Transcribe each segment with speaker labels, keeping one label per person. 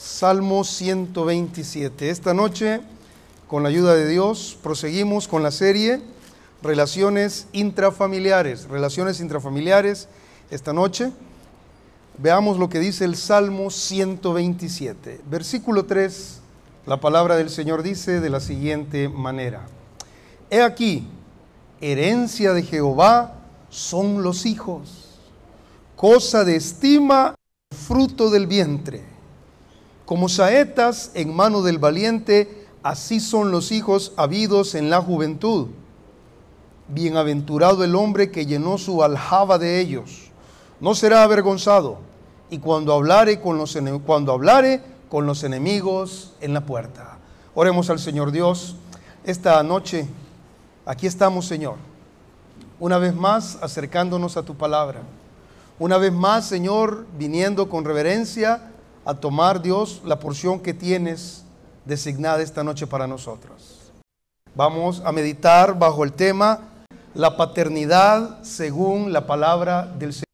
Speaker 1: Salmo 127. Esta noche, con la ayuda de Dios, proseguimos con la serie Relaciones intrafamiliares. Relaciones intrafamiliares. Esta noche, veamos lo que dice el Salmo 127. Versículo 3, la palabra del Señor dice de la siguiente manera. He aquí, herencia de Jehová son los hijos, cosa de estima, fruto del vientre como saetas en mano del valiente, así son los hijos habidos en la juventud. Bienaventurado el hombre que llenó su aljaba de ellos. No será avergonzado. Y cuando hablare con los, cuando hablare con los enemigos en la puerta. Oremos al Señor Dios. Esta noche, aquí estamos, Señor. Una vez más acercándonos a tu palabra. Una vez más, Señor, viniendo con reverencia a tomar, Dios, la porción que tienes designada esta noche para nosotros. Vamos a meditar bajo el tema la paternidad según la palabra del Señor.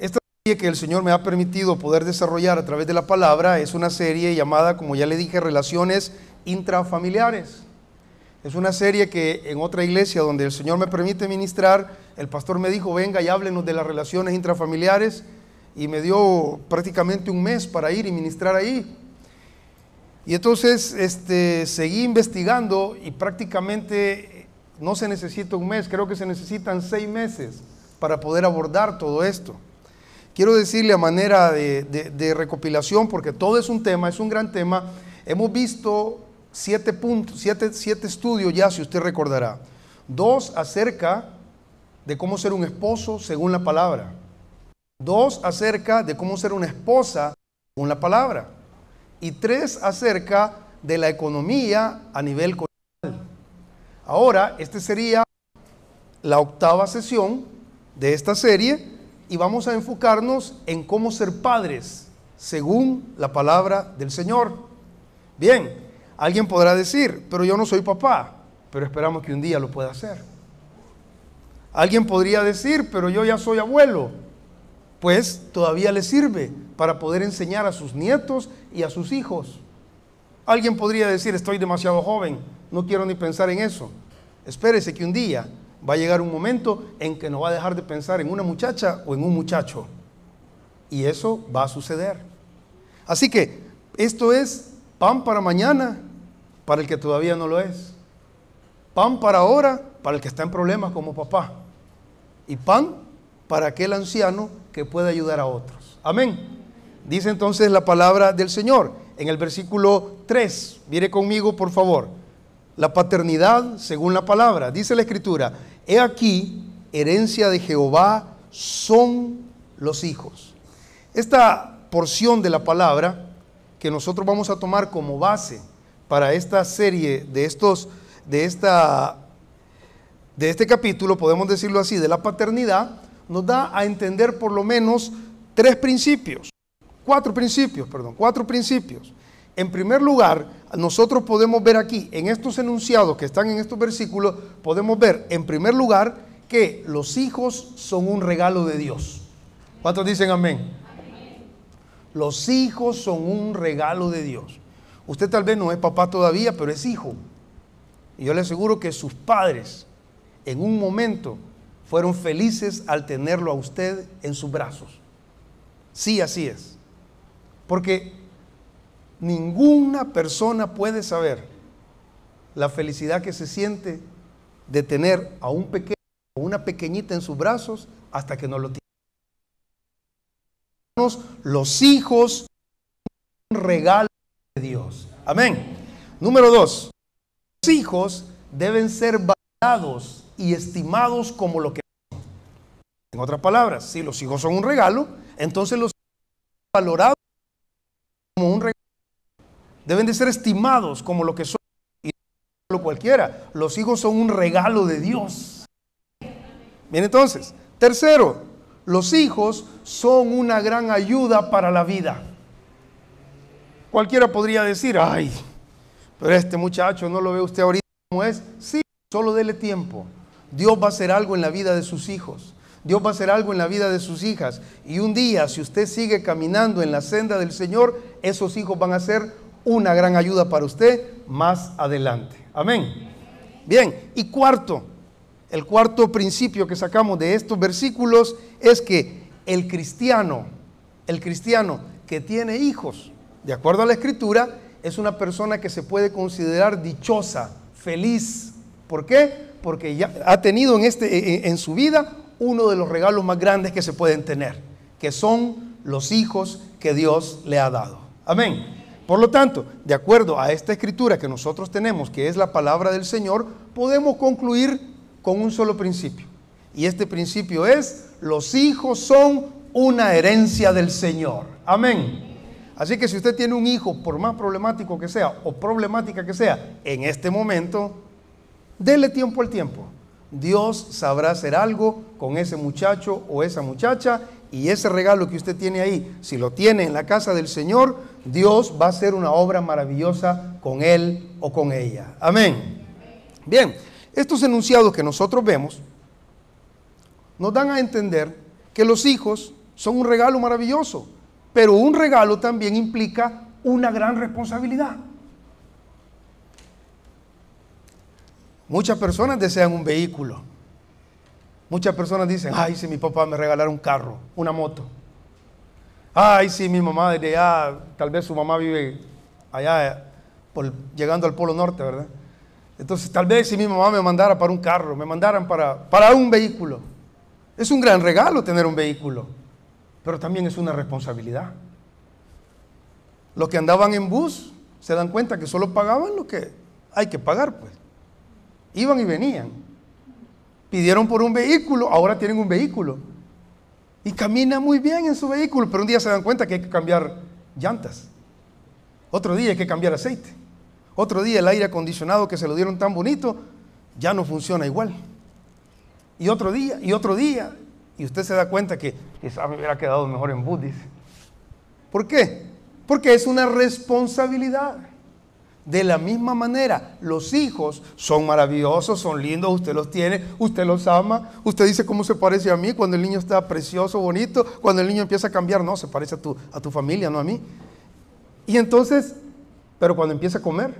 Speaker 1: Esta serie que el Señor me ha permitido poder desarrollar a través de la palabra es una serie llamada, como ya le dije, Relaciones Intrafamiliares. Es una serie que en otra iglesia donde el Señor me permite ministrar, el pastor me dijo, venga y háblenos de las relaciones intrafamiliares y me dio prácticamente un mes para ir y ministrar ahí. Y entonces este, seguí investigando y prácticamente no se necesita un mes, creo que se necesitan seis meses para poder abordar todo esto. Quiero decirle a manera de, de recopilación, porque todo es un tema, es un gran tema, hemos visto siete puntos, siete, siete estudios ya, si usted recordará. Dos acerca de cómo ser un esposo según la palabra. Dos, acerca de cómo ser una esposa con la palabra. Y tres, acerca de la economía a nivel cultural. Ahora, esta sería la octava sesión de esta serie y vamos a enfocarnos en cómo ser padres según la palabra del Señor. Bien, alguien podrá decir, pero yo no soy papá, pero esperamos que un día lo pueda hacer. Alguien podría decir, pero yo ya soy abuelo, pues todavía le sirve para poder enseñar a sus nietos y a sus hijos. Alguien podría decir, estoy demasiado joven, no quiero ni pensar en eso. Espérese que un día va a llegar un momento en que no va a dejar de pensar en una muchacha o en un muchacho. Y eso va a suceder. Así que esto es pan para mañana para el que todavía no lo es. Pan para ahora para el que está en problemas como papá. Y pan para aquel anciano que pueda ayudar a otros. Amén. Dice entonces la palabra del Señor en el versículo 3. Mire conmigo, por favor. La paternidad según la palabra. Dice la escritura, he aquí, herencia de Jehová son los hijos. Esta porción de la palabra que nosotros vamos a tomar como base para esta serie de estos de esta de este capítulo, podemos decirlo así, de la paternidad, nos da a entender por lo menos tres principios, cuatro principios, perdón, cuatro principios. En primer lugar, nosotros podemos ver aquí, en estos enunciados que están en estos versículos, podemos ver en primer lugar que los hijos son un regalo de Dios. ¿Cuántos dicen amén? Los hijos son un regalo de Dios. Usted tal vez no es papá todavía, pero es hijo. Y yo le aseguro que sus padres en un momento fueron felices al tenerlo a usted en sus brazos. Sí, así es. Porque ninguna persona puede saber la felicidad que se siente de tener a un pequeño o una pequeñita en sus brazos hasta que no lo tiene. Los hijos un regalo de Dios. Amén. Número dos, los hijos deben ser valorados y estimados como lo que. En otras palabras, si los hijos son un regalo, entonces los valorados como un regalo. Deben de ser estimados como lo que son. Y no cualquiera. Los hijos son un regalo de Dios. Bien, entonces, tercero, los hijos son una gran ayuda para la vida. Cualquiera podría decir, ay, pero este muchacho no lo ve usted ahorita como es. Sí, solo dele tiempo. Dios va a hacer algo en la vida de sus hijos. Dios va a hacer algo en la vida de sus hijas. Y un día, si usted sigue caminando en la senda del Señor, esos hijos van a ser una gran ayuda para usted más adelante. Amén. Bien, y cuarto, el cuarto principio que sacamos de estos versículos es que el cristiano, el cristiano que tiene hijos, de acuerdo a la escritura, es una persona que se puede considerar dichosa, feliz. ¿Por qué? Porque ya ha tenido en, este, en su vida uno de los regalos más grandes que se pueden tener, que son los hijos que Dios le ha dado. Amén. Por lo tanto, de acuerdo a esta escritura que nosotros tenemos, que es la palabra del Señor, podemos concluir con un solo principio. Y este principio es, los hijos son una herencia del Señor. Amén. Así que si usted tiene un hijo, por más problemático que sea o problemática que sea, en este momento, dele tiempo al tiempo. Dios sabrá hacer algo con ese muchacho o esa muchacha y ese regalo que usted tiene ahí, si lo tiene en la casa del Señor, Dios va a hacer una obra maravillosa con él o con ella. Amén. Bien, estos enunciados que nosotros vemos nos dan a entender que los hijos son un regalo maravilloso, pero un regalo también implica una gran responsabilidad. Muchas personas desean un vehículo. Muchas personas dicen, ay, si mi papá me regalara un carro, una moto. Ay, si mi mamá desde allá, tal vez su mamá vive allá por, llegando al Polo Norte, ¿verdad? Entonces, tal vez si mi mamá me mandara para un carro, me mandaran para, para un vehículo. Es un gran regalo tener un vehículo, pero también es una responsabilidad. Los que andaban en bus se dan cuenta que solo pagaban lo que hay que pagar, pues. Iban y venían. Pidieron por un vehículo, ahora tienen un vehículo. Y camina muy bien en su vehículo, pero un día se dan cuenta que hay que cambiar llantas. Otro día hay que cambiar aceite. Otro día el aire acondicionado que se lo dieron tan bonito ya no funciona igual. Y otro día, y otro día, y usted se da cuenta que quizás me hubiera quedado mejor en bus, ¿Por qué? Porque es una responsabilidad. De la misma manera, los hijos son maravillosos, son lindos, usted los tiene, usted los ama, usted dice cómo se parece a mí cuando el niño está precioso, bonito, cuando el niño empieza a cambiar, no, se parece a tu, a tu familia, no a mí. Y entonces, pero cuando empieza a comer,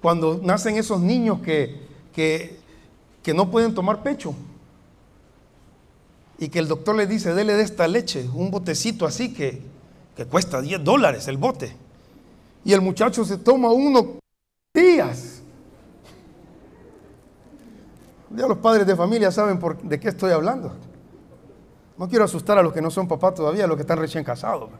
Speaker 1: cuando nacen esos niños que, que, que no pueden tomar pecho, y que el doctor le dice, dele de esta leche, un botecito así que, que cuesta 10 dólares el bote y el muchacho se toma uno días. Ya los padres de familia saben de qué estoy hablando. No quiero asustar a los que no son papás todavía, a los que están recién casados.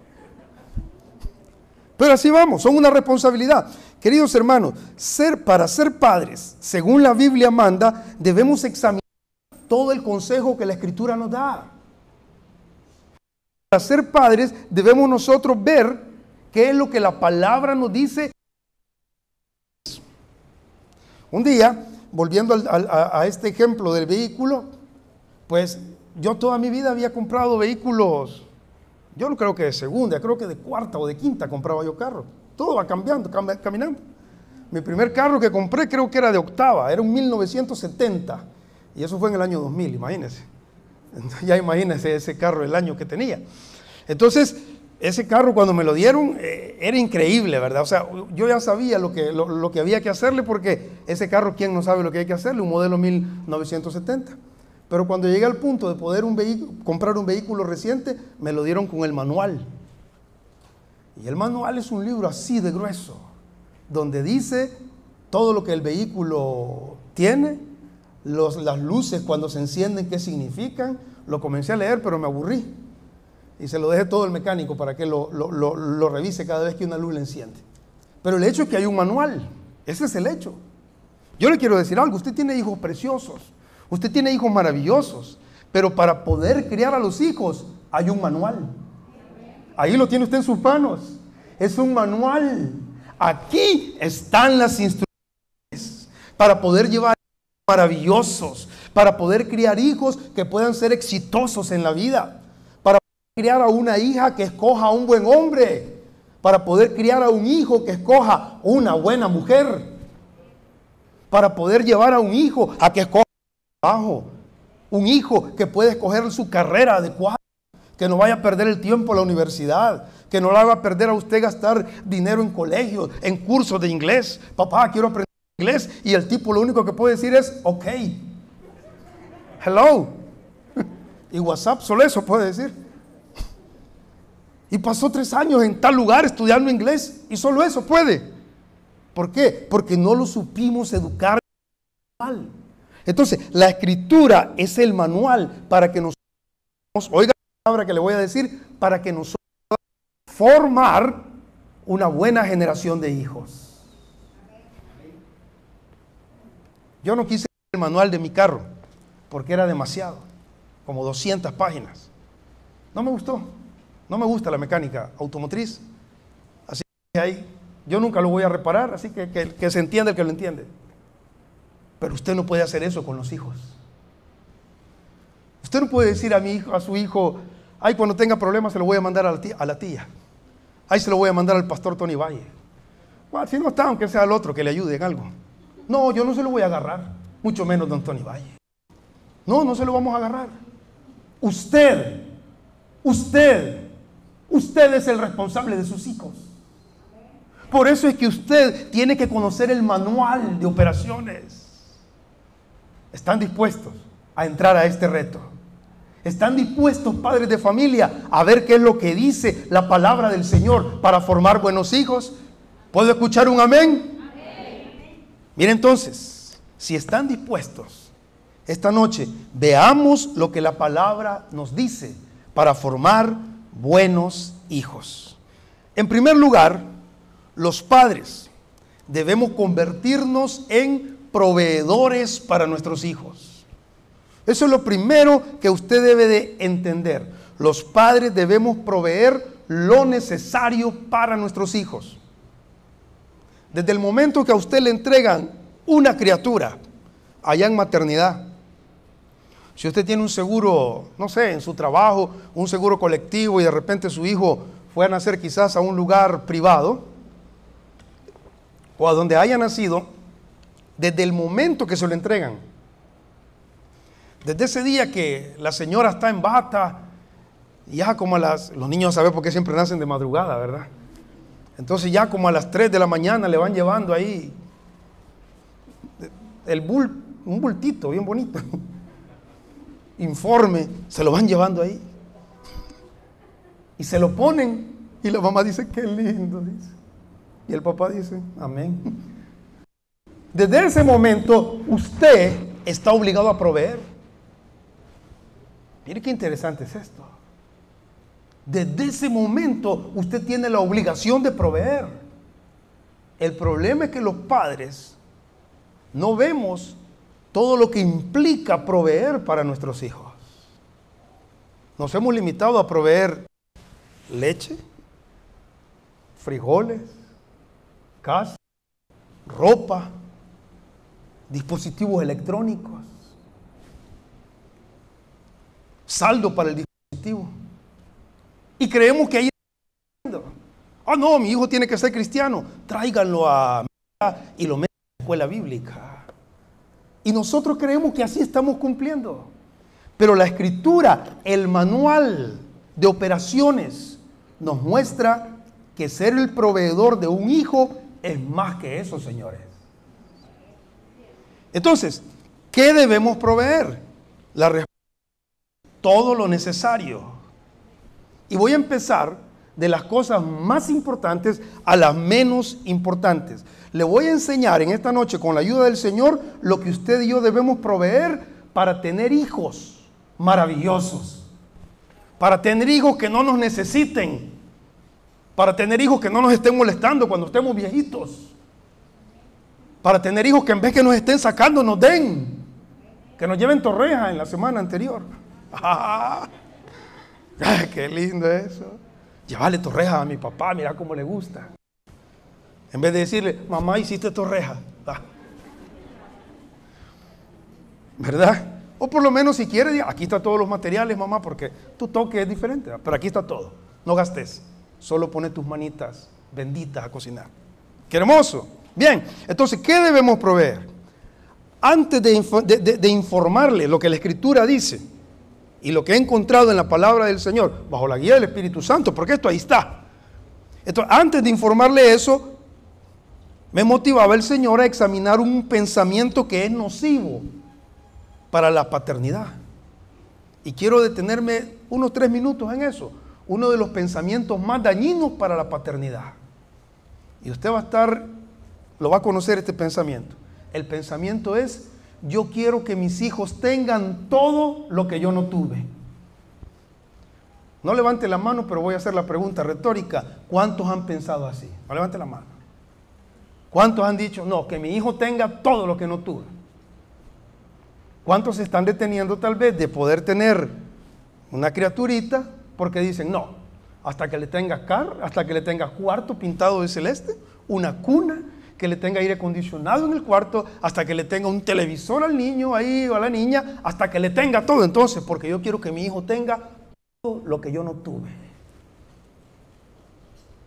Speaker 1: Pero así vamos, son una responsabilidad. Queridos hermanos, ser para ser padres, según la Biblia manda, debemos examinar todo el consejo que la Escritura nos da. Para ser padres debemos nosotros ver ¿Qué es lo que la palabra nos dice? Un día, volviendo a, este ejemplo del vehículo, pues yo toda mi vida había comprado vehículos, yo no creo que de segunda, creo que de cuarta o de quinta compraba yo carro. Todo va cambiando, caminando. Mi primer carro que compré creo que era de octava, era un 1970. Y eso fue en el año 2000, imagínense. Ya imagínense ese carro, el año que tenía. Entonces, ese carro cuando me lo dieron eh, era increíble, ¿verdad? O sea, yo ya sabía lo que, lo, que había que hacerle porque ese carro, ¿quién no sabe lo que hay que hacerle? Un modelo 1970. Pero cuando llegué al punto de poder comprar un vehículo reciente, me lo dieron con el manual. Y el manual es un libro así de grueso, donde dice todo lo que el vehículo tiene, las luces cuando se encienden, qué significan. Lo comencé a leer, pero me aburrí y se lo deje todo el mecánico para que lo, revise cada vez que una luz le enciende. Pero el hecho es que hay un manual, ese es el hecho. Yo le quiero decir algo, usted tiene hijos preciosos, usted tiene hijos maravillosos, pero para poder criar a los hijos hay un manual. Ahí lo tiene usted en sus manos. Es un manual. Aquí están las instrucciones para poder llevar maravillosos, para poder criar hijos que puedan ser exitosos en la vida criar a una hija que escoja a un buen hombre, para poder criar a un hijo que escoja una buena mujer, para poder llevar a un hijo a que escoja un trabajo, Un hijo que puede escoger su carrera adecuada, que no vaya a perder el tiempo en la universidad, que no le haga perder a usted gastar dinero en colegios, en cursos de inglés. Papá, quiero aprender inglés. Y el tipo lo único que puede decir es, ok. Hello. Y WhatsApp solo eso puede decir. Y pasó tres años en tal lugar estudiando inglés y solo eso puede. ¿Por qué? Porque no lo supimos educar mal. Entonces, la escritura es el manual para que nosotros, oiga la palabra que le voy a decir, para que nosotros formar una buena generación de hijos. Yo no quise el manual de mi carro porque era demasiado, como 200 páginas. No me gustó, no me gusta la mecánica automotriz. Así que ahí, yo nunca lo voy a reparar, así que que, que se entiende el que lo entiende. Pero usted no puede hacer eso con los hijos. Usted no puede decir a, mi hijo, a su hijo, ay, cuando tenga problemas se lo voy a mandar a la tía. A la tía. Ay, se lo voy a mandar al pastor Tony Valle. Bueno, si no está, aunque sea el otro que le ayude en algo. No, yo no se lo voy a agarrar, mucho menos don Tony Valle. No, no se lo vamos a agarrar. Usted, usted, usted es el responsable de sus hijos. Por eso es que usted tiene que conocer el manual de operaciones están dispuestos a entrar a este reto. ¿Están dispuestos, padres de familia, a ver qué es lo que dice la palabra del Señor para formar buenos hijos? ¿Puedo escuchar un amén? Miren entonces, si están dispuestos, esta noche veamos lo que la palabra nos dice para formar buenos hijos. En primer lugar, los padres debemos convertirnos en proveedores para nuestros hijos. Eso es lo primero que usted debe de entender. Los padres debemos proveer lo necesario para nuestros hijos. Desde el momento que a usted le entregan una criatura allá en maternidad, si usted tiene un seguro, no sé, en su trabajo, un seguro colectivo y de repente su hijo fue a nacer quizás a un lugar privado o a donde haya nacido, desde el momento que se lo entregan. Desde ese día que la señora está en bata, ya como a las, los niños saben por qué siempre nacen de madrugada, ¿verdad? Entonces ya como a las 3 de la mañana le van llevando ahí un bultito bien bonito, informe, se lo van llevando ahí. Y se lo ponen y la mamá dice, qué lindo, dice. Y el papá dice, amén. Desde ese momento usted está obligado a proveer. Mire qué interesante es esto. Desde ese momento usted tiene la obligación de proveer. El problema es que los padres no vemos todo lo que implica proveer para nuestros hijos. Nos hemos limitado a proveer leche, frijoles, casa, ropa, dispositivos electrónicos, saldo para el dispositivo. Y creemos que ahí Ah, no, mi hijo tiene que ser cristiano. Tráiganlo a y lo meten en la escuela bíblica. Y nosotros creemos que así estamos cumpliendo. Pero la escritura, el manual de operaciones, nos muestra que ser el proveedor de un hijo es más que eso, señores. Entonces, ¿qué debemos proveer? La respuesta, todo lo necesario. Y voy a empezar de las cosas más importantes a las menos importantes. Le voy a enseñar en esta noche, con la ayuda del Señor, lo que usted y yo debemos proveer para tener hijos maravillosos. Para tener hijos que no nos necesiten. Para tener hijos que no nos estén molestando cuando estemos viejitos para tener hijos que en vez que nos estén sacando, nos den. Que nos lleven torreja en la semana anterior. ¡Ah! ¡Qué lindo eso! Llevarle torreja a mi papá, mira cómo le gusta. En vez de decirle, mamá, hiciste torreja. ¿Verdad? O por lo menos si quiere, aquí está todos los materiales, mamá, porque tu toque es diferente. Pero aquí está todo. No gastes. Solo pone tus manitas benditas a cocinar. ¡Qué hermoso! Bien, entonces, ¿qué debemos proveer? antes de, informarle lo que la Escritura dice y lo que he encontrado en la palabra del Señor, bajo la guía del Espíritu Santo, porque esto ahí está. Entonces, antes de informarle eso, me motivaba el Señor a examinar un pensamiento que es nocivo para la paternidad. Y quiero detenerme unos tres minutos en eso. Uno de los pensamientos más dañinos para la paternidad. Y usted va a estar, lo va a conocer este pensamiento. El pensamiento es, yo quiero que mis hijos tengan todo lo que yo no tuve. No levante la mano, pero voy a hacer la pregunta retórica. ¿Cuántos han pensado así? No levante la mano. ¿Cuántos han dicho, no, que mi hijo tenga todo lo que no tuve? ¿Cuántos se están deteniendo tal vez de poder tener una criaturita porque dicen, no, hasta que le tenga car, hasta que le tenga cuarto pintado de celeste, una cuna, que le tenga aire acondicionado en el cuarto, hasta que le tenga un televisor al niño ahí o a la niña, hasta que le tenga todo entonces, porque yo quiero que mi hijo tenga todo lo que yo no tuve.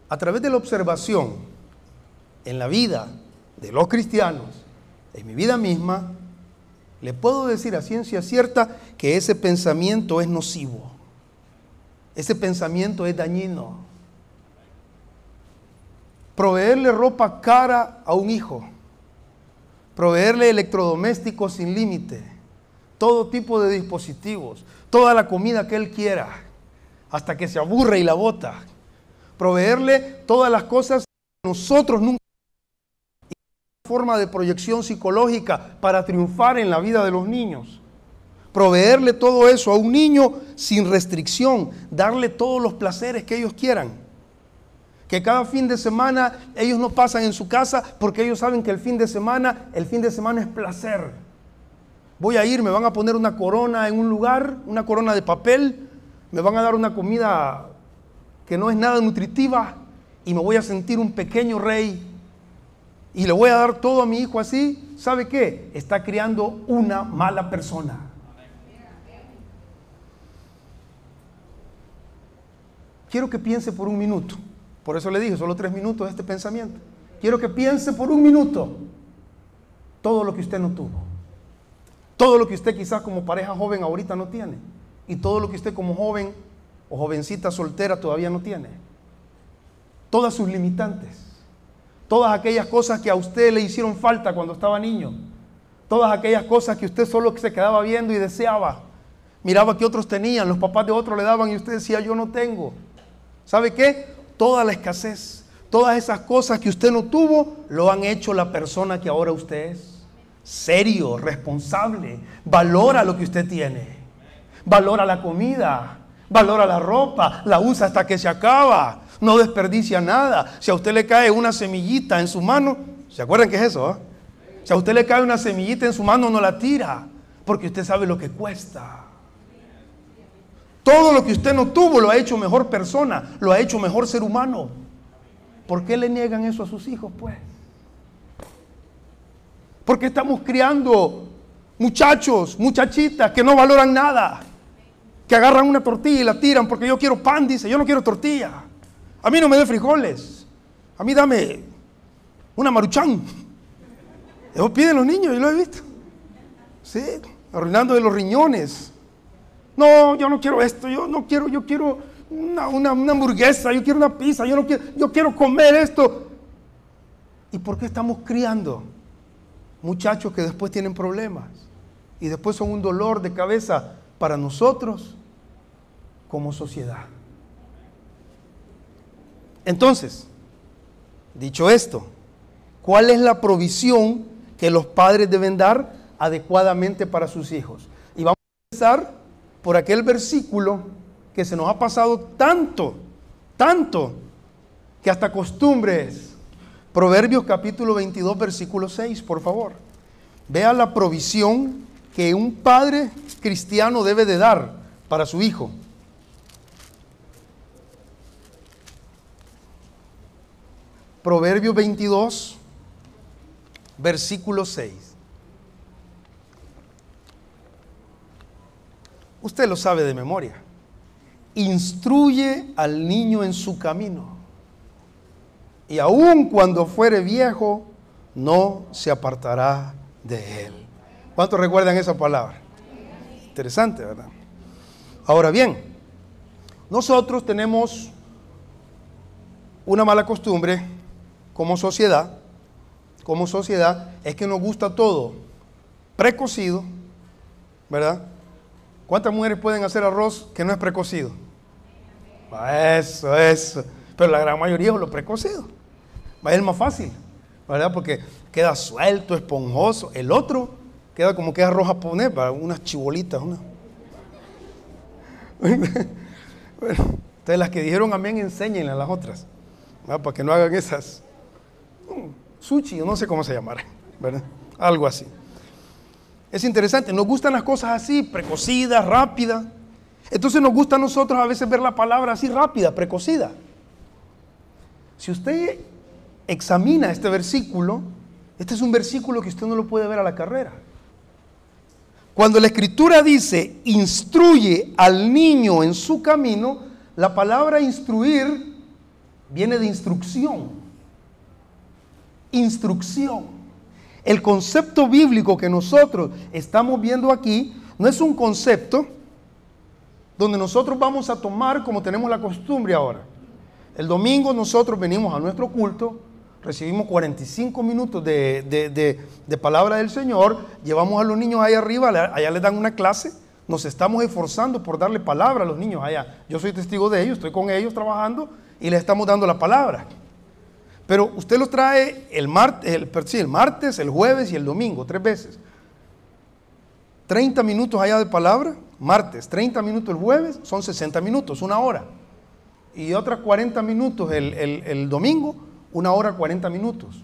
Speaker 1: A través de la observación en la vida de los cristianos, en mi vida misma, le puedo decir a ciencia cierta que ese pensamiento es nocivo. Ese pensamiento es dañino proveerle ropa cara a un hijo, proveerle electrodomésticos sin límite, todo tipo de dispositivos, toda la comida que él quiera, hasta que se aburre y la bota, proveerle todas las cosas que nosotros nunca forma de proyección psicológica para triunfar en la vida de los niños. Proveerle todo eso a un niño sin restricción, darle todos los placeres que ellos quieran. Que cada fin de semana ellos no pasan en su casa porque ellos saben que el fin de semana, el fin de semana es placer. Voy a ir, me van a poner una corona en un lugar, una corona de papel, me van a dar una comida que no es nada nutritiva y me voy a sentir un pequeño rey y le voy a dar todo a mi hijo así. ¿Sabe qué? Está criando una mala persona. Quiero que piense por un minuto. Por eso le dije, solo tres minutos este pensamiento. Quiero que piense por un minuto todo lo que usted no tuvo. Todo lo que usted quizás como pareja joven ahorita no tiene. Y todo lo que usted como joven o jovencita soltera todavía no tiene. Todas sus limitantes. Todas aquellas cosas que a usted le hicieron falta cuando estaba niño. Todas aquellas cosas que usted solo se quedaba viendo y deseaba. Miraba que otros tenían, los papás de otros le daban y usted decía, yo no tengo. ¿Sabe qué? Toda la escasez, todas esas cosas que usted no tuvo, lo han hecho la persona que ahora usted es. Serio, responsable, valora lo que usted tiene. Valora la comida, valora la ropa, la usa hasta que se acaba, no desperdicia nada. Si a usted le cae una semillita en su mano, ¿se acuerdan qué es eso? Ah? Si a usted le cae una semillita en su mano, no la tira, porque usted sabe lo que cuesta. Todo lo que usted no tuvo lo ha hecho mejor persona, lo ha hecho mejor ser humano. ¿Por qué le niegan eso a sus hijos, pues? Porque estamos criando muchachos, muchachitas que no valoran nada, que agarran una tortilla y la tiran porque yo quiero pan, dice, yo no quiero tortilla. A mí no me dé frijoles, a mí dame una maruchán. Eso piden los niños, yo lo he visto. Sí, arruinando de los riñones. No, yo no quiero esto, yo no quiero, yo quiero una, hamburguesa, yo quiero una pizza, yo no quiero, yo quiero comer esto. ¿Y por qué estamos criando muchachos que después tienen problemas? Y después son un dolor de cabeza para nosotros como sociedad. Entonces, dicho esto, ¿cuál es la provisión que los padres deben dar adecuadamente para sus hijos? Y vamos a empezar por aquel versículo que se nos ha pasado tanto, tanto, que hasta costumbres. Proverbios capítulo 22, versículo 6, por favor. Vea la provisión que un padre cristiano debe de dar para su hijo. Proverbios 22, versículo 6. Usted lo sabe de memoria. Instruye al niño en su camino. Y aun cuando fuere viejo, no se apartará de él. ¿Cuántos recuerdan esa palabra? Interesante, ¿verdad? Ahora bien, nosotros tenemos una mala costumbre como sociedad, como sociedad, es que nos gusta todo precocido, ¿verdad? ¿Cuántas mujeres pueden hacer arroz que no es precocido? Eso, eso. Pero la gran mayoría es lo precocido. Es el más fácil, ¿verdad? Porque queda suelto, esponjoso. El otro queda como que arroz japonés, para unas chibolitas. Una. entonces las que dijeron amén, enséñenle a las otras, para que no hagan esas. Mm, sushi, no sé cómo se llamará, ¿verdad? Algo así. Es interesante, nos gustan las cosas así, precocidas, rápidas. Entonces nos gusta a nosotros a veces ver la palabra así rápida, precocida. Si usted examina este versículo, este es un versículo que usted no lo puede ver a la carrera. Cuando la escritura dice, instruye al niño en su camino, la palabra instruir viene de instrucción. Instrucción. El concepto bíblico que nosotros estamos viendo aquí no es un concepto donde nosotros vamos a tomar como tenemos la costumbre ahora. El domingo nosotros venimos a nuestro culto, recibimos 45 minutos de, palabra del Señor, llevamos a los niños ahí arriba, allá les dan una clase, nos estamos esforzando por darle palabra a los niños allá. Yo soy testigo de ellos, estoy con ellos trabajando y les estamos dando la palabra. Pero usted lo trae el, martes, el, el martes, el jueves y el domingo, tres veces. 30 minutos allá de palabra, martes, 30 minutos el jueves, son 60 minutos, una hora. Y otras 40 minutos el, el domingo, una hora 40 minutos.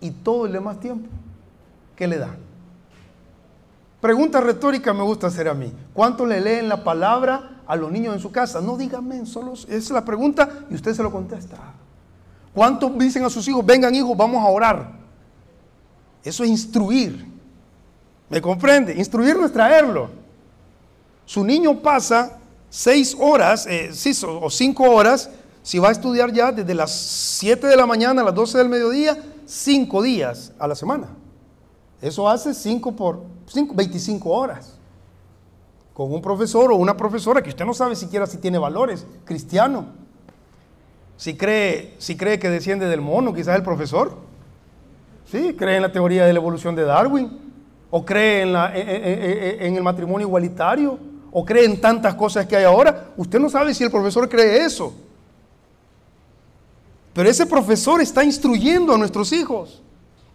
Speaker 1: Y todo el demás tiempo, ¿qué le da? Pregunta retórica me gusta hacer a mí. ¿Cuánto le leen la palabra a los niños en su casa? No díganme, solo es la pregunta y usted se lo contesta. ¿Cuántos dicen a sus hijos, vengan hijos, vamos a orar? Eso es instruir. ¿Me comprende? Instruir no es traerlo. Su niño pasa seis horas, eh, o cinco horas, si va a estudiar ya desde las 7 de la mañana a las 12 del mediodía, cinco días a la semana. Eso hace 5 por 5, 25 horas. Con un profesor o una profesora que usted no sabe siquiera si tiene valores cristianos si cree, si cree que desciende del mono, quizás el profesor. Sí, cree en la teoría de la evolución de Darwin. O cree en, la, en el matrimonio igualitario. O cree en tantas cosas que hay ahora. Usted no sabe si el profesor cree eso. Pero ese profesor está instruyendo a nuestros hijos.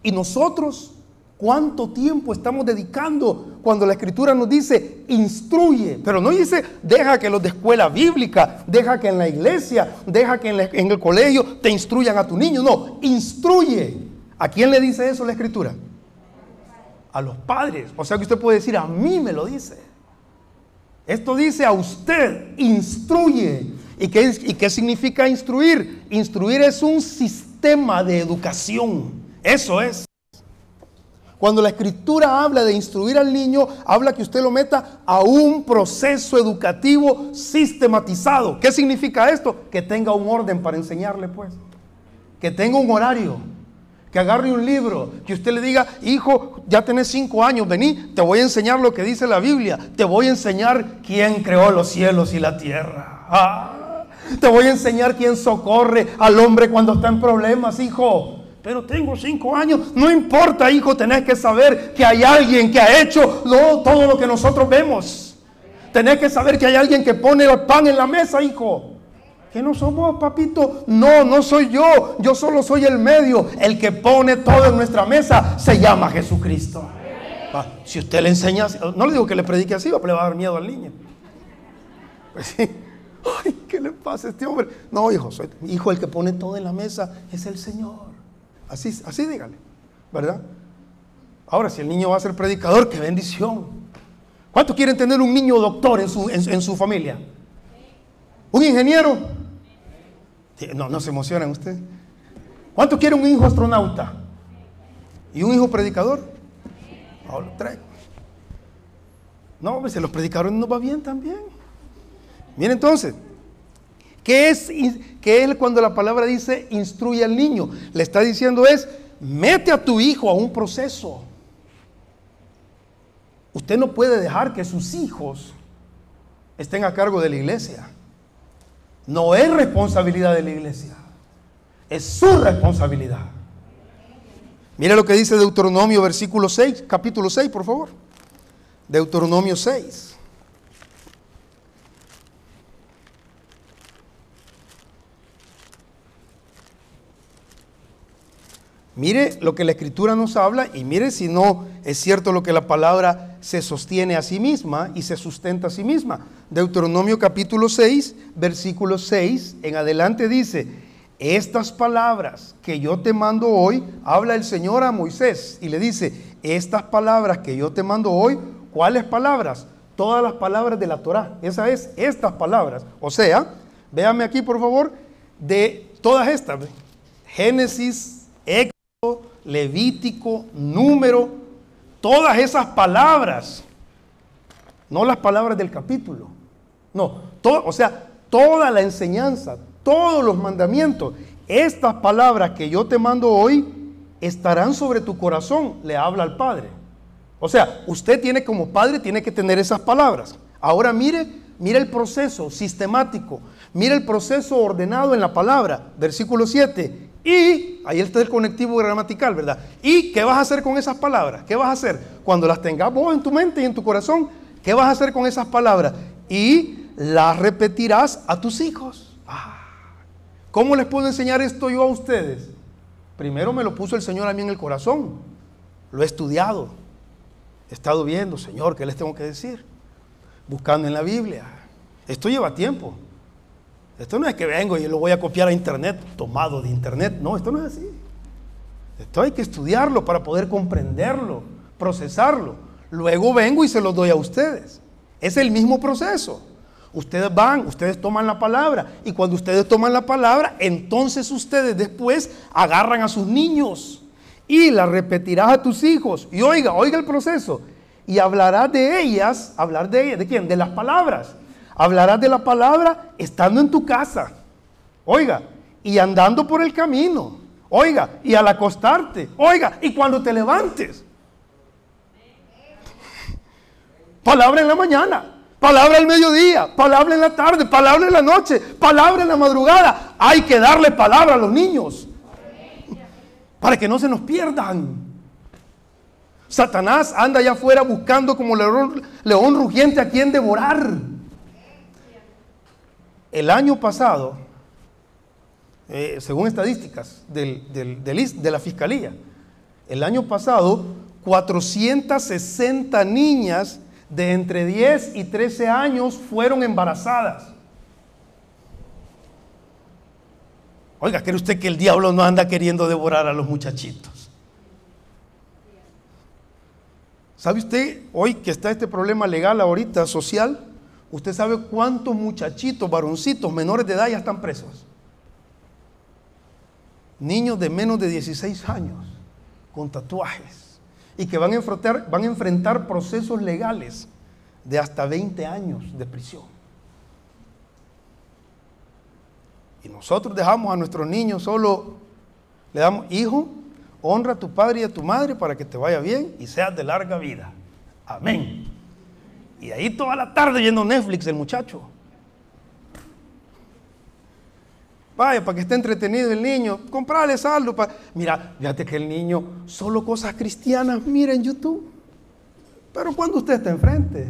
Speaker 1: Y nosotros ¿Cuánto tiempo estamos dedicando cuando la escritura nos dice instruye? Pero no dice deja que los de escuela bíblica, deja que en la iglesia, deja que en, el colegio te instruyan a tu niño. No, instruye. ¿A quién le dice eso la escritura? A los padres. O sea que usted puede decir, a mí me lo dice. Esto dice a usted, instruye. ¿Y qué, ¿Y qué significa instruir? Instruir es un sistema de educación. Eso es. Cuando la escritura habla de instruir al niño, habla que usted lo meta a un proceso educativo sistematizado. ¿Qué significa esto? Que tenga un orden para enseñarle, pues. Que tenga un horario. Que agarre un libro, que usted le diga, hijo, ya tenés cinco años, vení, te voy a enseñar lo que dice la Biblia, te voy a enseñar quién creó los cielos y la tierra. Ah, te voy a enseñar quién socorre al hombre cuando está en problemas, hijo pero tengo cinco años. No importa, hijo, tenés que saber que hay alguien que ha hecho todo lo que nosotros vemos. Tenés que saber que hay alguien que pone el pan en la mesa, hijo. Que no somos, papito. No, no soy yo. Yo solo soy el medio. El que pone todo en nuestra mesa se llama Jesucristo. si usted le enseña, no le digo que le predique así, le va a dar miedo al niño. Pues sí. Ay, ¿qué le pasa a este hombre? No, hijo, hijo, el que pone todo en la mesa es el Señor. Así, así dígale, ¿verdad? Ahora, si el niño va a ser predicador, qué bendición. ¿Cuántos quieren tener un niño doctor en su, en, su familia? ¿Un ingeniero? No, no se emocionan ustedes. ¿Cuántos quieren un hijo astronauta? ¿Y un hijo predicador? Ahora lo. No, si los predicadores no va bien también. Miren entonces, ¿Qué es, es cuando la palabra dice instruye al niño? Le está diciendo es, mete a tu hijo a un proceso. Usted no puede dejar que sus hijos estén a cargo de la iglesia. No es responsabilidad de la iglesia, es su responsabilidad. Mire lo que dice Deuteronomio versículo 6, capítulo 6, por favor. Deuteronomio 6. Mire lo que la escritura nos habla y mire si no es cierto lo que la palabra se sostiene a sí misma y se sustenta a sí misma. Deuteronomio capítulo 6, versículo 6 en adelante dice, estas palabras que yo te mando hoy, habla el Señor a Moisés y le dice, estas palabras que yo te mando hoy, ¿cuáles palabras? Todas las palabras de la Torah. Esa es, estas palabras. O sea, véame aquí por favor, de todas estas. Génesis, Levítico, Número, todas esas palabras, no las palabras del capítulo, no, o sea, toda la enseñanza, todos los mandamientos, estas palabras que yo te mando hoy estarán sobre tu corazón, le habla al Padre. O sea, usted tiene como padre, tiene que tener esas palabras. Ahora mire, mire el proceso sistemático, mire el proceso ordenado en la palabra. Versículo 7. Y ahí está el conectivo gramatical, ¿verdad? ¿Y qué vas a hacer con esas palabras? ¿Qué vas a hacer? Cuando las tengas vos en tu mente y en tu corazón, ¿qué vas a hacer con esas palabras? Y las repetirás a tus hijos. Ah, ¿Cómo les puedo enseñar esto yo a ustedes? Primero me lo puso el Señor a mí en el corazón. Lo he estudiado. He estado viendo, Señor, ¿qué les tengo que decir? Buscando en la Biblia. Esto lleva tiempo. Esto no es que vengo y lo voy a copiar a internet, tomado de internet. No, esto no es así. Esto hay que estudiarlo para poder comprenderlo, procesarlo. Luego vengo y se lo doy a ustedes. Es el mismo proceso. Ustedes van, ustedes toman la palabra y cuando ustedes toman la palabra, entonces ustedes después agarran a sus niños y la repetirás a tus hijos. Y oiga, oiga el proceso. Y hablarás de ellas, hablar de ellas, ¿de quién? De las palabras. Hablarás de la palabra estando en tu casa. Oiga, y andando por el camino. Oiga, y al acostarte. Oiga, y cuando te levantes. Palabra en la mañana, palabra al mediodía, palabra en la tarde, palabra en la noche, palabra en la madrugada. Hay que darle palabra a los niños para que no se nos pierdan. Satanás anda allá afuera buscando como león, león rugiente a quien devorar. El año pasado, eh, según estadísticas de la Fiscalía, el año pasado 460 niñas de entre 10 y 13 años fueron embarazadas. Oiga, ¿cree usted que el diablo no anda queriendo devorar a los muchachitos? ¿Sabe usted hoy que está este problema legal ahorita, social? ¿Usted sabe cuántos muchachitos, varoncitos menores de edad ya están presos? Niños de menos de 16 años, con tatuajes, y que van a enfrentar, procesos legales de hasta 20 años de prisión. Y nosotros dejamos a nuestros niños solo, le damos, hijo, honra a tu padre y a tu madre para que te vaya bien y seas de larga vida. Amén. Y ahí toda la tarde viendo Netflix el muchacho. Vaya, para que esté entretenido el niño, comprale saldo. Mira, fíjate que el niño solo cosas cristianas mira en YouTube. Pero cuando usted está enfrente,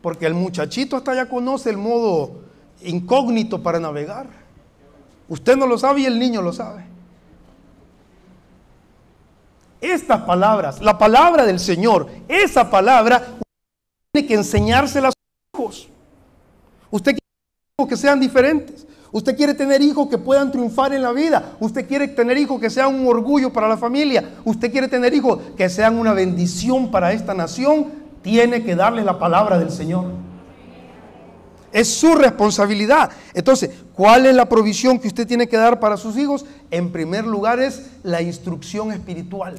Speaker 1: porque el muchachito hasta ya conoce el modo incógnito para navegar. Usted no lo sabe y el niño lo sabe. Estas palabras, la palabra del Señor, esa palabra que enseñársela a sus hijos. Usted quiere hijos que sean diferentes. Usted quiere tener hijos que puedan triunfar en la vida. Usted quiere tener hijos que sean un orgullo para la familia. Usted quiere tener hijos que sean una bendición para esta nación. Tiene que darle la palabra del Señor. Es su responsabilidad. Entonces, ¿cuál es la provisión que usted tiene que dar para sus hijos? En primer lugar es la instrucción espiritual.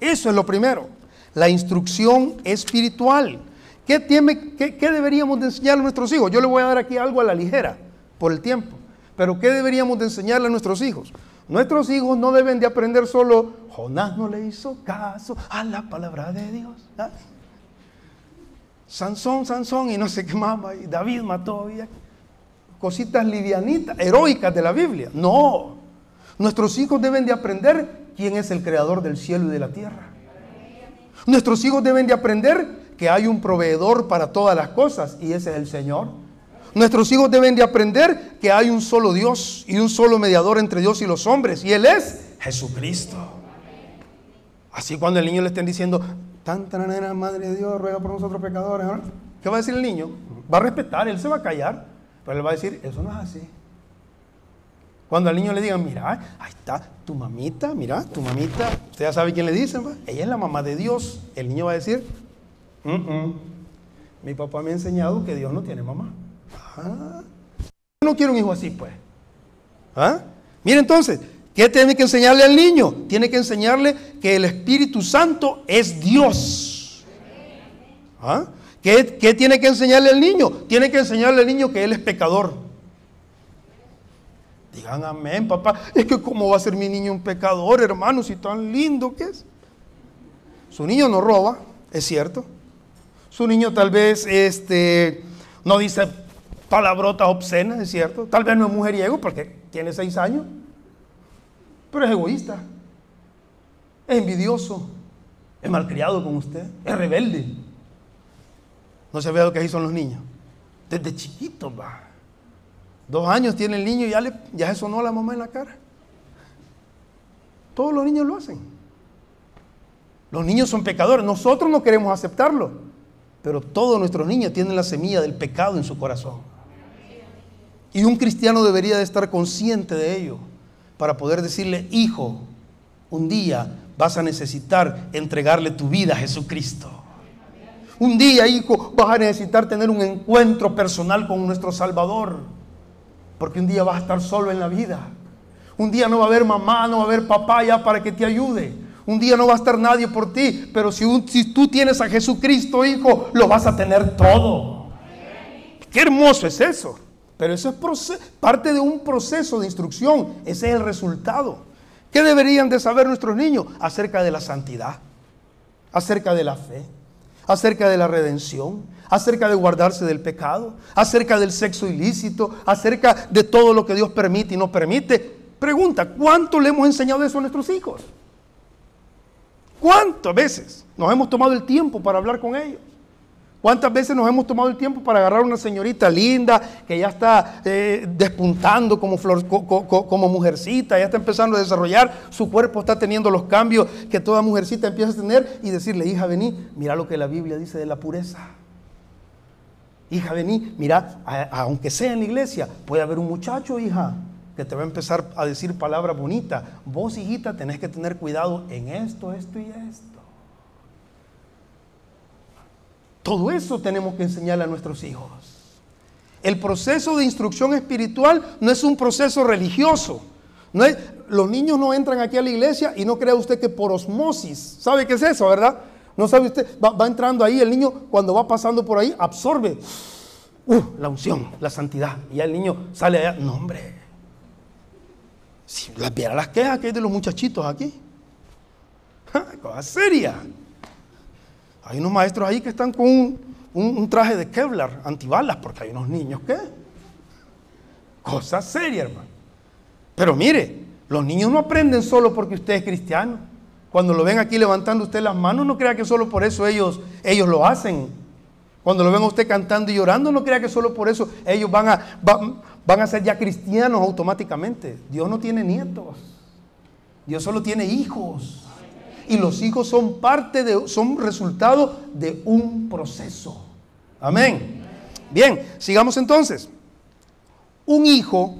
Speaker 1: Eso es lo primero. La instrucción espiritual. ¿Qué, deberíamos de enseñarle a nuestros hijos? Yo le voy a dar aquí algo a la ligera, por el tiempo. Pero ¿qué deberíamos de enseñarle a nuestros hijos? Nuestros hijos no deben de aprender solo, Jonás no le hizo caso a la palabra de Dios. ¿ah? Sansón, Sansón y no sé qué más, y David mató, y cositas livianitas, heroicas de la Biblia. No, nuestros hijos deben de aprender quién es el creador del cielo y de la tierra. Nuestros hijos deben de aprender que hay un proveedor para todas las cosas y ese es el Señor. Nuestros hijos deben de aprender que hay un solo Dios y un solo mediador entre Dios y los hombres y Él es Jesucristo. Así cuando el niño le estén diciendo, Tanta nena, Madre de Dios, ruega por nosotros pecadores. ¿Qué va a decir el niño? Va a respetar, él se va a callar, pero él va a decir, eso no es así. Cuando al niño le digan, mira, ahí está tu mamita, mira, tu mamita, usted ya sabe quién le dice, ella es la mamá de Dios. El niño va a decir, mi papá me ha enseñado que Dios no tiene mamá. Ah, no quiero un hijo así, pues. ¿Ah? Mira entonces, ¿Qué tiene que enseñarle al niño? Tiene que enseñarle que el Espíritu Santo es Dios. ¿Ah? ¿Qué, tiene que enseñarle al niño? Tiene que enseñarle al niño que él es pecador. Digan amén, papá. Es que cómo va a ser mi niño un pecador, hermano, si tan lindo que es. Su niño no roba, es cierto. Su niño tal vez este, no dice palabrotas obscenas, es cierto. Tal vez no es mujeriego porque tiene seis años. Pero es egoísta, es envidioso, es malcriado con usted, es rebelde. No se ve lo que ahí son los niños. Desde chiquito va. Dos años tiene el niño y ya, le, ya se sonó a la mamá en la cara. Todos los niños lo hacen. Los niños son pecadores. Nosotros no queremos aceptarlo. Pero todos nuestros niños tienen la semilla del pecado en su corazón. Y un cristiano debería de estar consciente de ello para poder decirle, hijo, un día vas a necesitar entregarle tu vida a Jesucristo. Un día, hijo, vas a necesitar tener un encuentro personal con nuestro Salvador. Porque un día vas a estar solo en la vida. Un día no va a haber mamá, no va a haber papá ya para que te ayude. Un día no va a estar nadie por ti. Pero si, tú tienes a Jesucristo, hijo, lo vas a tener todo. Qué hermoso es eso. Pero eso es parte de un proceso de instrucción. Ese es el resultado. ¿Qué deberían de saber nuestros niños? Acerca de la santidad, acerca de la fe, acerca de la redención, acerca de guardarse del pecado, acerca del sexo ilícito, acerca de todo lo que Dios permite y no permite. Pregunta, ¿cuánto le hemos enseñado eso a nuestros hijos? ¿Cuántas veces nos hemos tomado el tiempo para hablar con ellos? ¿Cuántas veces nos hemos tomado el tiempo para agarrar a una señorita linda que ya está eh, despuntando como, flor, como mujercita, ya está empezando a desarrollar, su cuerpo está teniendo los cambios que toda mujercita empieza a tener y decirle, hija, vení, mira lo que la Biblia dice de la pureza. Hija, vení, mira, aunque sea en la iglesia, puede haber un muchacho, hija, que te va a empezar a decir palabras bonitas. Vos, hijita, tenés que tener cuidado en esto, esto y esto. Todo eso tenemos que enseñarle a nuestros hijos. El proceso de instrucción espiritual no es un proceso religioso. No los niños no entran aquí a la iglesia y no crea usted que por osmosis, ¿sabe qué es eso, verdad? No sabe usted, va, entrando ahí, el niño cuando va pasando por ahí absorbe uh, la unción, la santidad. Y ya el niño sale allá, no hombre. Si las las quejas que hay de los muchachitos aquí. Cosa seria. Hay unos maestros ahí que están con un, traje de Kevlar, antibalas, porque hay unos niños que... Cosa seria, hermano. Pero mire, los niños no aprenden solo porque usted es cristiano. Cuando lo ven aquí levantando usted las manos, no crea que solo por eso ellos, ellos lo hacen. Cuando lo ven a usted cantando y llorando, no crea que solo por eso ellos van a, van a ser ya cristianos automáticamente. Dios no tiene nietos. Dios solo tiene hijos y los hijos son parte de, son resultado de un proceso. Amén. Bien, sigamos entonces. Un hijo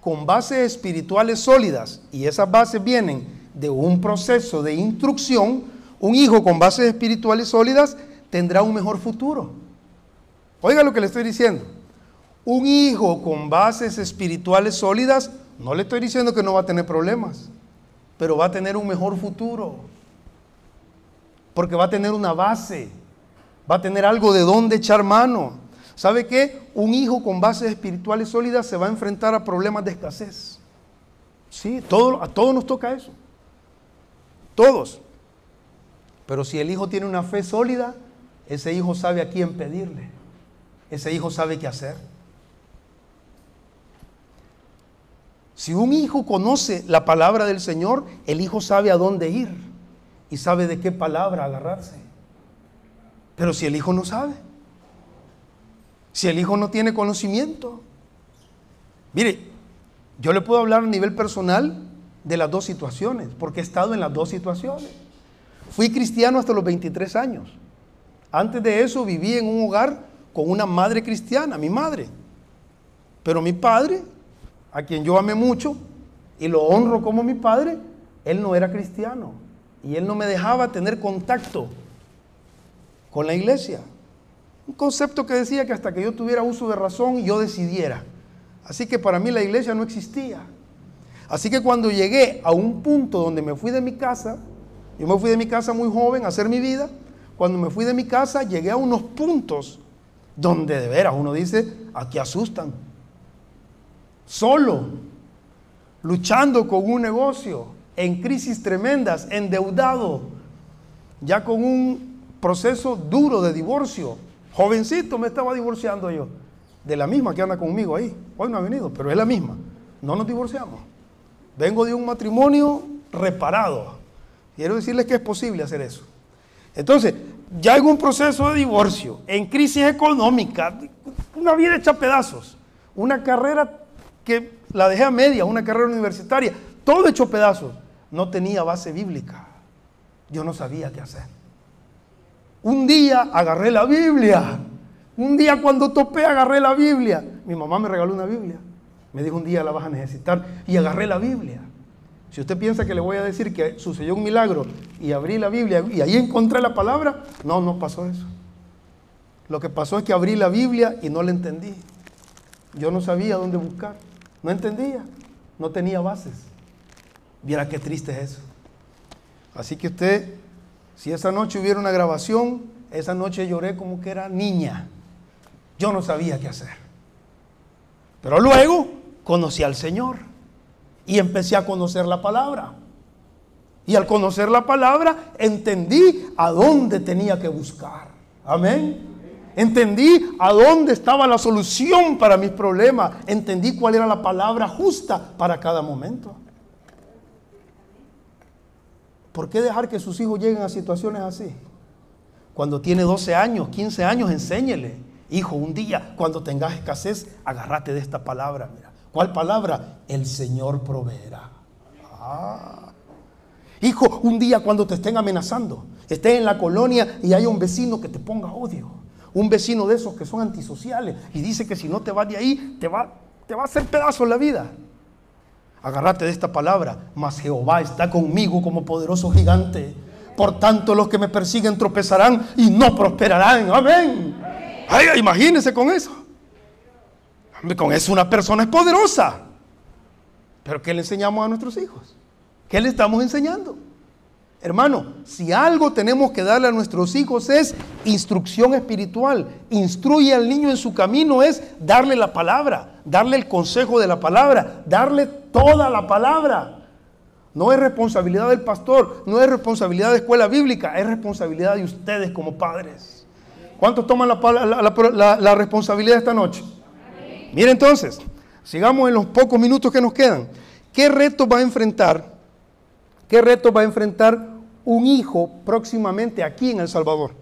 Speaker 1: con bases espirituales sólidas, y esas bases vienen de un proceso de instrucción, un hijo con bases espirituales sólidas tendrá un mejor futuro. Oiga lo que le estoy diciendo. Un hijo con bases espirituales sólidas, no le estoy diciendo que no va a tener problemas, pero va a tener un mejor futuro porque va a tener una base, va a tener algo de dónde echar mano. ¿Sabe qué? Un hijo con bases espirituales sólidas se va a enfrentar a problemas de escasez. Sí, a todos nos toca eso. Todos. Pero si el hijo tiene una fe sólida, ese hijo sabe a quién pedirle. Ese hijo sabe qué hacer. Si un hijo conoce la palabra del Señor, el hijo sabe a dónde ir y sabe de qué palabra agarrarse. Pero si el hijo no sabe, si el hijo no tiene conocimiento, mire, yo le puedo hablar a nivel personal de las dos situaciones, porque he estado en las dos situaciones. Fui cristiano hasta los 23 años. Antes de eso viví en un hogar con una madre cristiana, mi madre. Pero mi padre a quien yo amé mucho y lo honro como mi padre, él no era cristiano y él no me dejaba tener contacto con la iglesia. Un concepto que decía que hasta que yo tuviera uso de razón yo decidiera. Así que para mí la iglesia no existía. Así que cuando llegué a un punto donde me fui de mi casa, yo me fui de mi casa muy joven a hacer mi vida, cuando me fui de mi casa llegué a unos puntos donde de veras uno dice, aquí asustan solo, luchando con un negocio, en crisis tremendas, endeudado, ya con un proceso duro de divorcio. Jovencito me estaba divorciando yo, de la misma que anda conmigo ahí. Hoy no ha venido, pero es la misma. No nos divorciamos. Vengo de un matrimonio reparado. Quiero decirles que es posible hacer eso. Entonces, ya en un proceso de divorcio, en crisis económica, una vida hecha pedazos, una carrera que la dejé a media, una carrera universitaria, todo hecho pedazos. No tenía base bíblica. Yo no sabía qué hacer. Un día agarré la Biblia. Un día cuando topé agarré la Biblia. Mi mamá me regaló una Biblia. Me dijo un día la vas a necesitar. Y agarré la Biblia. Si usted piensa que le voy a decir que sucedió un milagro y abrí la Biblia y ahí encontré la palabra, no, no pasó eso. Lo que pasó es que abrí la Biblia y no la entendí. Yo no sabía dónde buscar. No entendía, no tenía bases. Viera qué triste es eso. Así que usted, si esa noche hubiera una grabación, esa noche lloré como que era niña. Yo no sabía qué hacer. Pero luego conocí al Señor y empecé a conocer la palabra. Y al conocer la palabra entendí a dónde tenía que buscar. Amén. Entendí a dónde estaba la solución para mis problemas. Entendí cuál era la palabra justa para cada momento. ¿Por qué dejar que sus hijos lleguen a situaciones así? Cuando tiene 12 años, 15 años, enséñele. Hijo, un día cuando tengas escasez, agárrate de esta palabra. Mira, ¿cuál palabra? El Señor proveerá. Ah. Hijo, un día cuando te estén amenazando, estés en la colonia y haya un vecino que te ponga odio un vecino de esos que son antisociales y dice que si no te vas de ahí, te va, te va a hacer pedazos la vida. Agárrate de esta palabra, mas Jehová está conmigo como poderoso gigante. Por tanto, los que me persiguen tropezarán y no prosperarán. Amén. Ay, imagínense con eso. Con eso una persona es poderosa. Pero ¿qué le enseñamos a nuestros hijos? ¿Qué le estamos enseñando? Hermano, si algo tenemos que darle a nuestros hijos es instrucción espiritual. Instruye al niño en su camino es darle la palabra, darle el consejo de la palabra, darle toda la palabra. No es responsabilidad del pastor, no es responsabilidad de escuela bíblica, es responsabilidad de ustedes como padres. ¿Cuántos toman la, la responsabilidad esta noche? Mire entonces, sigamos en los pocos minutos que nos quedan. ¿Qué reto va a enfrentar? ¿Qué reto va a enfrentar un hijo próximamente aquí en El Salvador.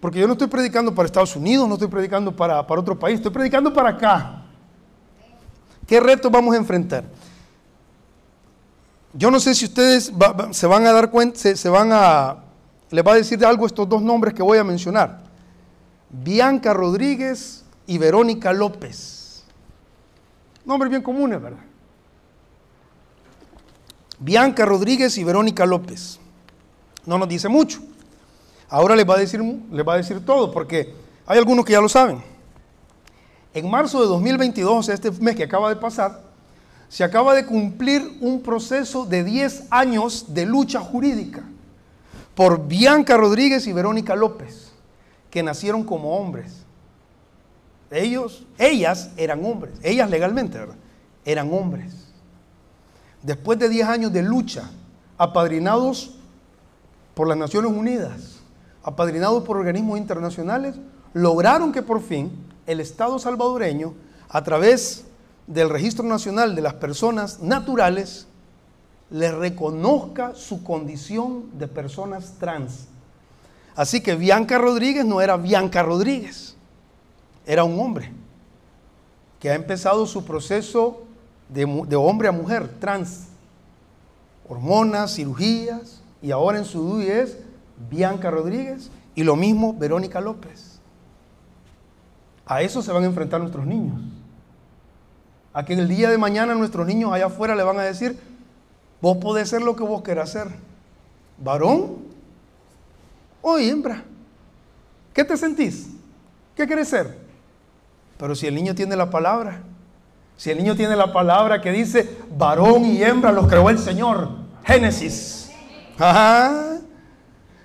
Speaker 1: Porque yo no estoy predicando para Estados Unidos, no estoy predicando para, otro país, estoy predicando para acá. ¿Qué reto vamos a enfrentar? Yo no sé si ustedes se van a dar cuenta, se, van a, les va a decir algo estos dos nombres que voy a mencionar. Bianca Rodríguez y Verónica López. Nombres bien comunes, ¿verdad? Bianca Rodríguez y Verónica López. No nos dice mucho. Ahora les va a decir, les va a decir todo, porque hay algunos que ya lo saben. En marzo de 2022, o sea, este mes que acaba de pasar, se acaba de cumplir un proceso de 10 años de lucha jurídica por Bianca Rodríguez y Verónica López, que nacieron como hombres. Ellos, ellas eran hombres, ellas legalmente. Eran hombres después de 10 años de lucha, apadrinados por las Naciones Unidas, apadrinados por organismos internacionales, lograron que por fin el Estado salvadoreño, a través del Registro Nacional de las Personas Naturales, le reconozca su condición de personas trans. Así que Bianca Rodríguez no era Bianca Rodríguez, era un hombre que ha empezado su proceso de, hombre a mujer, trans, hormonas, cirugías, y ahora en su DUI es Bianca Rodríguez y lo mismo Verónica López. A eso se van a enfrentar nuestros niños. A que el día de mañana nuestros niños allá afuera le van a decir, vos podés ser lo que vos querás ser, varón o hembra. ¿Qué te sentís? ¿Qué querés ser? Pero si el niño tiene la palabra, si el niño tiene la palabra que dice, varón y hembra los creó el Señor, Génesis.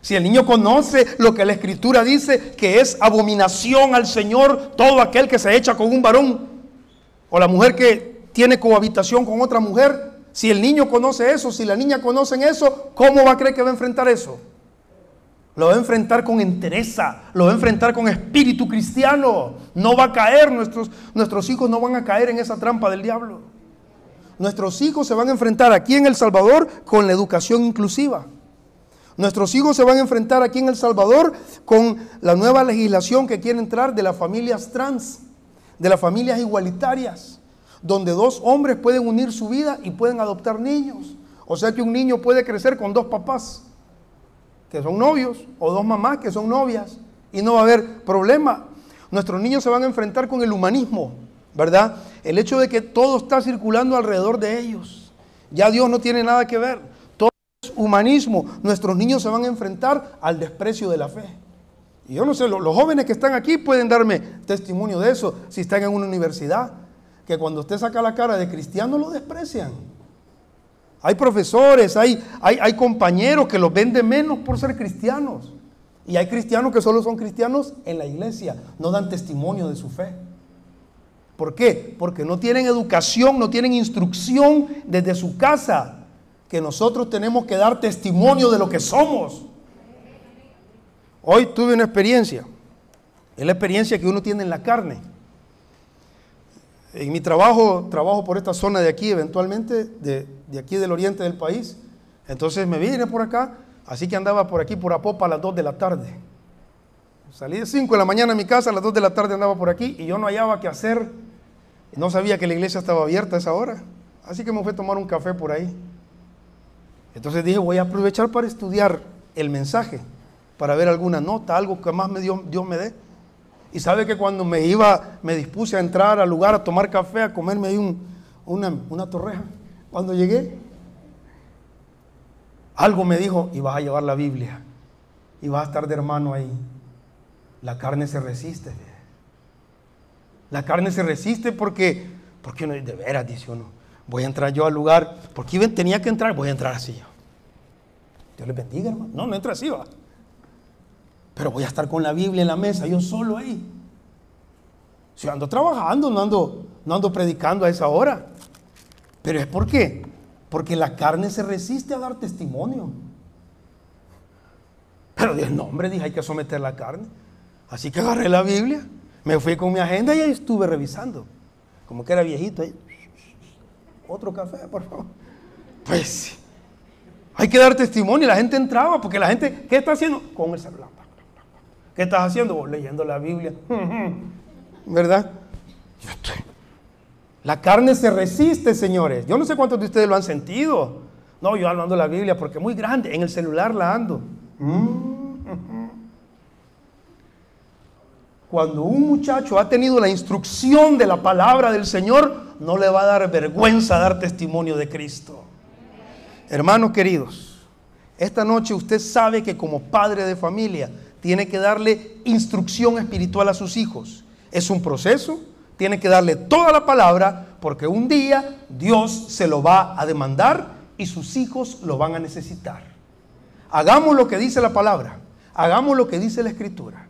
Speaker 1: Si el niño conoce lo que la escritura dice, que es abominación al Señor todo aquel que se echa con un varón, o la mujer que tiene cohabitación con otra mujer, si el niño conoce eso, si la niña conoce eso, ¿cómo va a creer que va a enfrentar eso? Lo va a enfrentar con entereza, lo va a enfrentar con espíritu cristiano. No va a caer, nuestros, nuestros hijos no van a caer en esa trampa del diablo. Nuestros hijos se van a enfrentar aquí en El Salvador con la educación inclusiva. Nuestros hijos se van a enfrentar aquí en El Salvador con la nueva legislación que quiere entrar de las familias trans, de las familias igualitarias, donde dos hombres pueden unir su vida y pueden adoptar niños. O sea que un niño puede crecer con dos papás que son novios o dos mamás que son novias y no va a haber problema. Nuestros niños se van a enfrentar con el humanismo, ¿verdad? El hecho de que todo está circulando alrededor de ellos. Ya Dios no tiene nada que ver humanismo, nuestros niños se van a enfrentar al desprecio de la fe. Y yo no sé, los jóvenes que están aquí pueden darme testimonio de eso, si están en una universidad, que cuando usted saca la cara de cristiano lo desprecian. Hay profesores, hay, hay, hay compañeros que los venden menos por ser cristianos. Y hay cristianos que solo son cristianos en la iglesia, no dan testimonio de su fe. ¿Por qué? Porque no tienen educación, no tienen instrucción desde su casa que nosotros tenemos que dar testimonio de lo que somos. Hoy tuve una experiencia, es la experiencia que uno tiene en la carne. En mi trabajo, trabajo por esta zona de aquí, eventualmente, de, aquí del oriente del país. Entonces me vine por acá, así que andaba por aquí, por Apopa, a las 2 de la tarde. Salí de 5 de la mañana a mi casa, a las 2 de la tarde andaba por aquí y yo no hallaba qué hacer. No sabía que la iglesia estaba abierta a esa hora. Así que me fui a tomar un café por ahí. Entonces dije, voy a aprovechar para estudiar el mensaje, para ver alguna nota, algo que más me dio, Dios me dé. Y sabe que cuando me iba, me dispuse a entrar al lugar a tomar café, a comerme ahí un, una, una torreja. Cuando llegué, algo me dijo, y vas a llevar la Biblia, y vas a estar de hermano ahí. La carne se resiste. La carne se resiste porque, porque uno, de veras, dice uno, voy a entrar yo al lugar, porque tenía que entrar, voy a entrar así. Dios le bendiga, hermano. No, no entra así, va. Pero voy a estar con la Biblia en la mesa, yo solo ahí. Si ando trabajando, no ando, no ando predicando a esa hora. Pero es por qué? Porque la carne se resiste a dar testimonio. Pero Dios, no, hombre, dije, hay que someter la carne. Así que agarré la Biblia, me fui con mi agenda y ahí estuve revisando. Como que era viejito ahí. Otro café, por favor. Pues hay que dar testimonio la gente entraba porque la gente, ¿qué está haciendo? Con el celular. ¿Qué estás haciendo? leyendo la Biblia. ¿Verdad? La carne se resiste, señores. Yo no sé cuántos de ustedes lo han sentido. No, yo ando la Biblia porque es muy grande. En el celular la ando. Cuando un muchacho ha tenido la instrucción de la palabra del Señor, no le va a dar vergüenza dar testimonio de Cristo. Hermanos queridos, esta noche usted sabe que como padre de familia tiene que darle instrucción espiritual a sus hijos. Es un proceso, tiene que darle toda la palabra porque un día Dios se lo va a demandar y sus hijos lo van a necesitar. Hagamos lo que dice la palabra, hagamos lo que dice la escritura.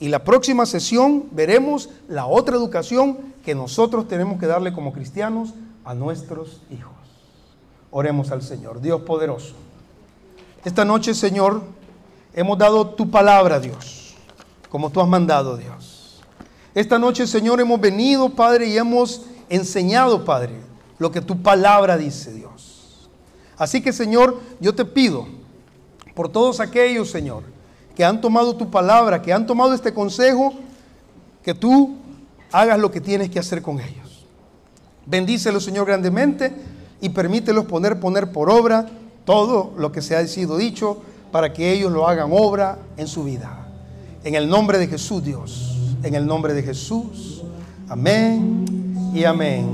Speaker 1: Y la próxima sesión veremos la otra educación que nosotros tenemos que darle como cristianos a nuestros hijos. Oremos al Señor, Dios poderoso. Esta noche, Señor, hemos dado tu palabra, Dios, como tú has mandado, Dios. Esta noche, Señor, hemos venido, Padre, y hemos enseñado, Padre, lo que tu palabra dice, Dios. Así que, Señor, yo te pido por todos aquellos, Señor, que han tomado tu palabra, que han tomado este consejo, que tú hagas lo que tienes que hacer con ellos. Bendícelos, Señor, grandemente y permítelos poner, poner por obra todo lo que se ha sido dicho para que ellos lo hagan obra en su vida. En el nombre de Jesús, Dios. En el nombre de Jesús. Amén y amén.